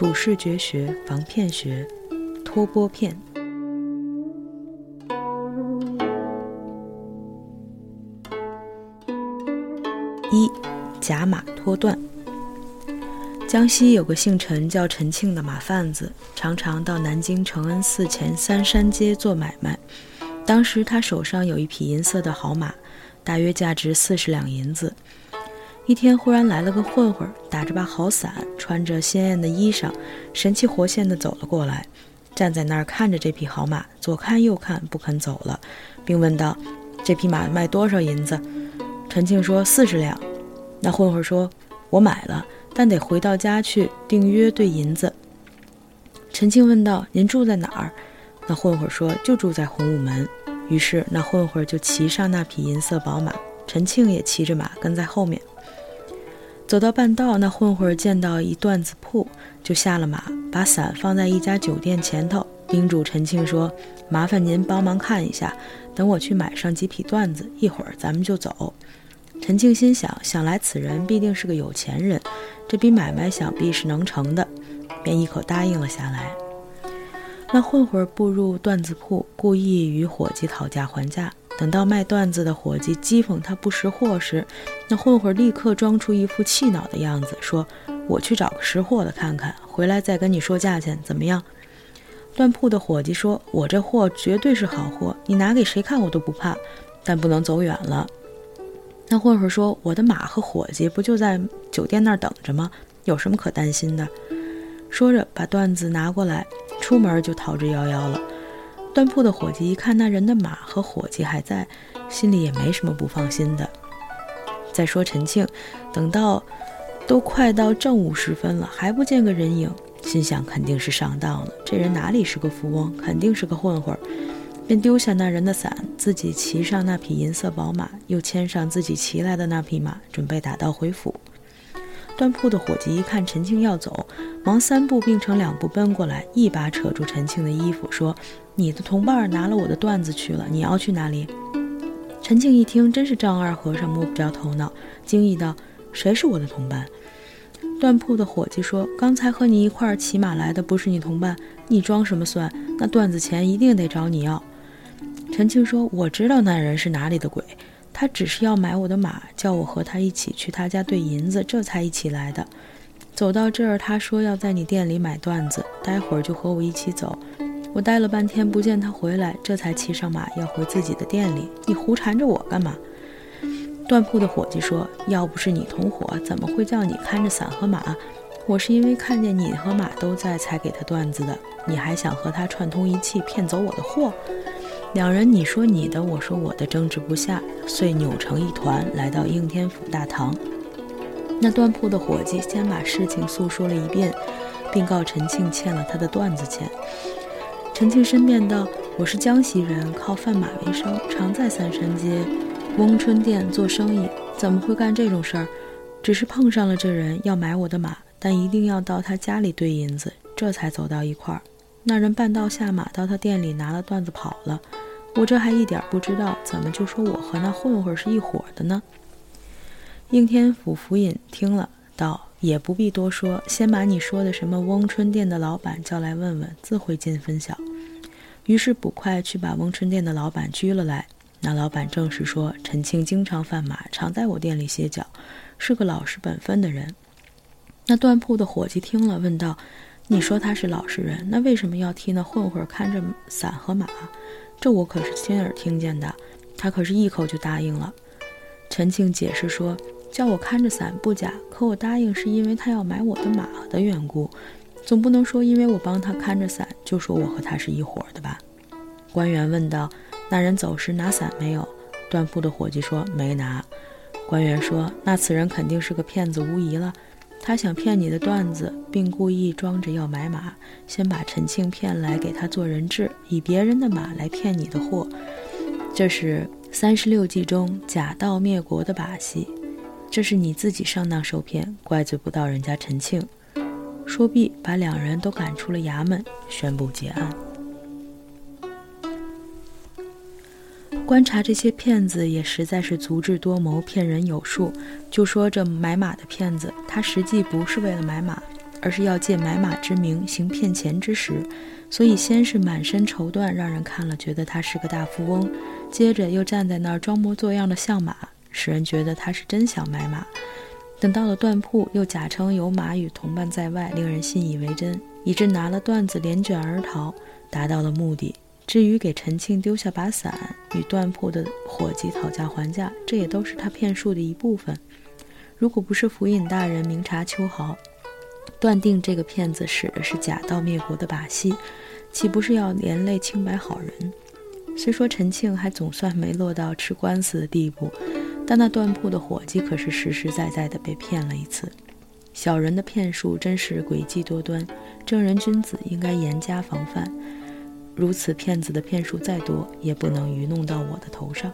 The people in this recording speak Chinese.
处视觉学防骗学，脱波骗。一，假马脱段。江西有个姓陈叫陈庆的马贩子，常常到南京承恩寺前三山街做买卖。当时他手上有一匹银色的好马，大约价值四十两银子。一天忽然来了个混混，打着把好伞，穿着鲜艳的衣裳，神气活现地走了过来，站在那儿看着这匹好马，左看右看，不肯走了，并问道：“这匹马卖多少银子？”陈庆说：“四十两。”那混混说：“我买了。”但得回到家去订约兑银子。陈庆问道：“您住在哪儿？”那混混说：“就住在洪武门。”于是那混混就骑上那匹银色宝马，陈庆也骑着马跟在后面。走到半道，那混混见到一缎子铺，就下了马，把伞放在一家酒店前头，叮嘱陈庆说：“麻烦您帮忙看一下，等我去买上几匹缎子，一会儿咱们就走。”陈庆心想：想来此人必定是个有钱人。这笔买卖想必是能成的，便一口答应了下来。那混混步入缎子铺，故意与伙计讨价还价。等到卖缎子的伙计讥讽他不识货时，那混混立刻装出一副气恼的样子，说：“我去找个识货的看看，回来再跟你说价钱，怎么样？”缎铺的伙计说：“我这货绝对是好货，你拿给谁看我都不怕，但不能走远了。”那混混说：“我的马和伙计不就在酒店那儿等着吗？有什么可担心的？”说着，把缎子拿过来，出门就逃之夭夭了。缎铺的伙计一看那人的马和伙计还在，心里也没什么不放心的。再说陈庆，等到都快到正午时分了，还不见个人影，心想肯定是上当了。这人哪里是个富翁，肯定是个混混。便丢下那人的伞，自己骑上那匹银色宝马，又牵上自己骑来的那匹马，准备打道回府。缎铺的伙计一看陈庆要走，忙三步并成两步奔过来，一把扯住陈庆的衣服，说：“你的同伴拿了我的缎子去了，你要去哪里？”陈庆一听，真是丈二和尚摸不着头脑，惊异道：“谁是我的同伴？”缎铺的伙计说：“刚才和你一块骑马来的不是你同伴，你装什么蒜？那段子钱一定得找你要。”陈庆说：“我知道那人是哪里的鬼，他只是要买我的马，叫我和他一起去他家兑银子，这才一起来的。走到这儿，他说要在你店里买缎子，待会儿就和我一起走。我待了半天不见他回来，这才骑上马要回自己的店里。你胡缠着我干嘛？”缎铺的伙计说：“要不是你同伙，怎么会叫你看着伞和马？我是因为看见你和马都在，才给他缎子的。你还想和他串通一气，骗走我的货？”两人你说你的，我说我的，争执不下，遂扭成一团，来到应天府大堂。那缎铺的伙计先把事情诉说了一遍，并告陈庆欠了他的缎子钱。陈庆申辩道：“我是江西人，靠贩马为生，常在三山街、翁春店做生意，怎么会干这种事儿？只是碰上了这人要买我的马，但一定要到他家里兑银子，这才走到一块儿。那人半道下马到他店里拿了缎子跑了。”我这还一点不知道，怎么就说我和那混混是一伙的呢？应天府府尹听了，道：“也不必多说，先把你说的什么翁春店的老板叫来问问，自会见分晓。”于是捕快去把翁春店的老板拘了来。那老板正是说：“陈庆经常贩马，常在我店里歇脚，是个老实本分的人。”那缎铺的伙计听了，问道：“你说他是老实人，那为什么要替那混混看着伞和马？”这我可是亲耳听见的，他可是一口就答应了。陈庆解释说：“叫我看着伞不假，可我答应是因为他要买我的马的缘故，总不能说因为我帮他看着伞，就说我和他是一伙的吧？”官员问道：“那人走时拿伞没有？”缎铺的伙计说：“没拿。”官员说：“那此人肯定是个骗子，无疑了。”他想骗你的段子，并故意装着要买马，先把陈庆骗来给他做人质，以别人的马来骗你的货。这是三十六计中假道灭国的把戏。这是你自己上当受骗，怪罪不到人家陈庆。说毕，把两人都赶出了衙门，宣布结案。观察这些骗子也实在是足智多谋，骗人有术。就说这买马的骗子，他实际不是为了买马，而是要借买马之名行骗钱之实，所以先是满身绸缎，让人看了觉得他是个大富翁，接着又站在那儿装模作样的像马，使人觉得他是真想买马。等到了缎铺，又假称有马与同伴在外，令人信以为真，以致拿了缎子连卷而逃，达到了目的。至于给陈庆丢下把伞，与缎铺的伙计讨价还价，这也都是他骗术的一部分。如果不是府尹大人明察秋毫，断定这个骗子使的是假道灭国的把戏，岂不是要连累清白好人？虽说陈庆还总算没落到吃官司的地步。但那缎铺的伙计可是实实在在的被骗了一次，小人的骗术真是诡计多端，正人君子应该严加防范。如此骗子的骗术再多，也不能愚弄到我的头上。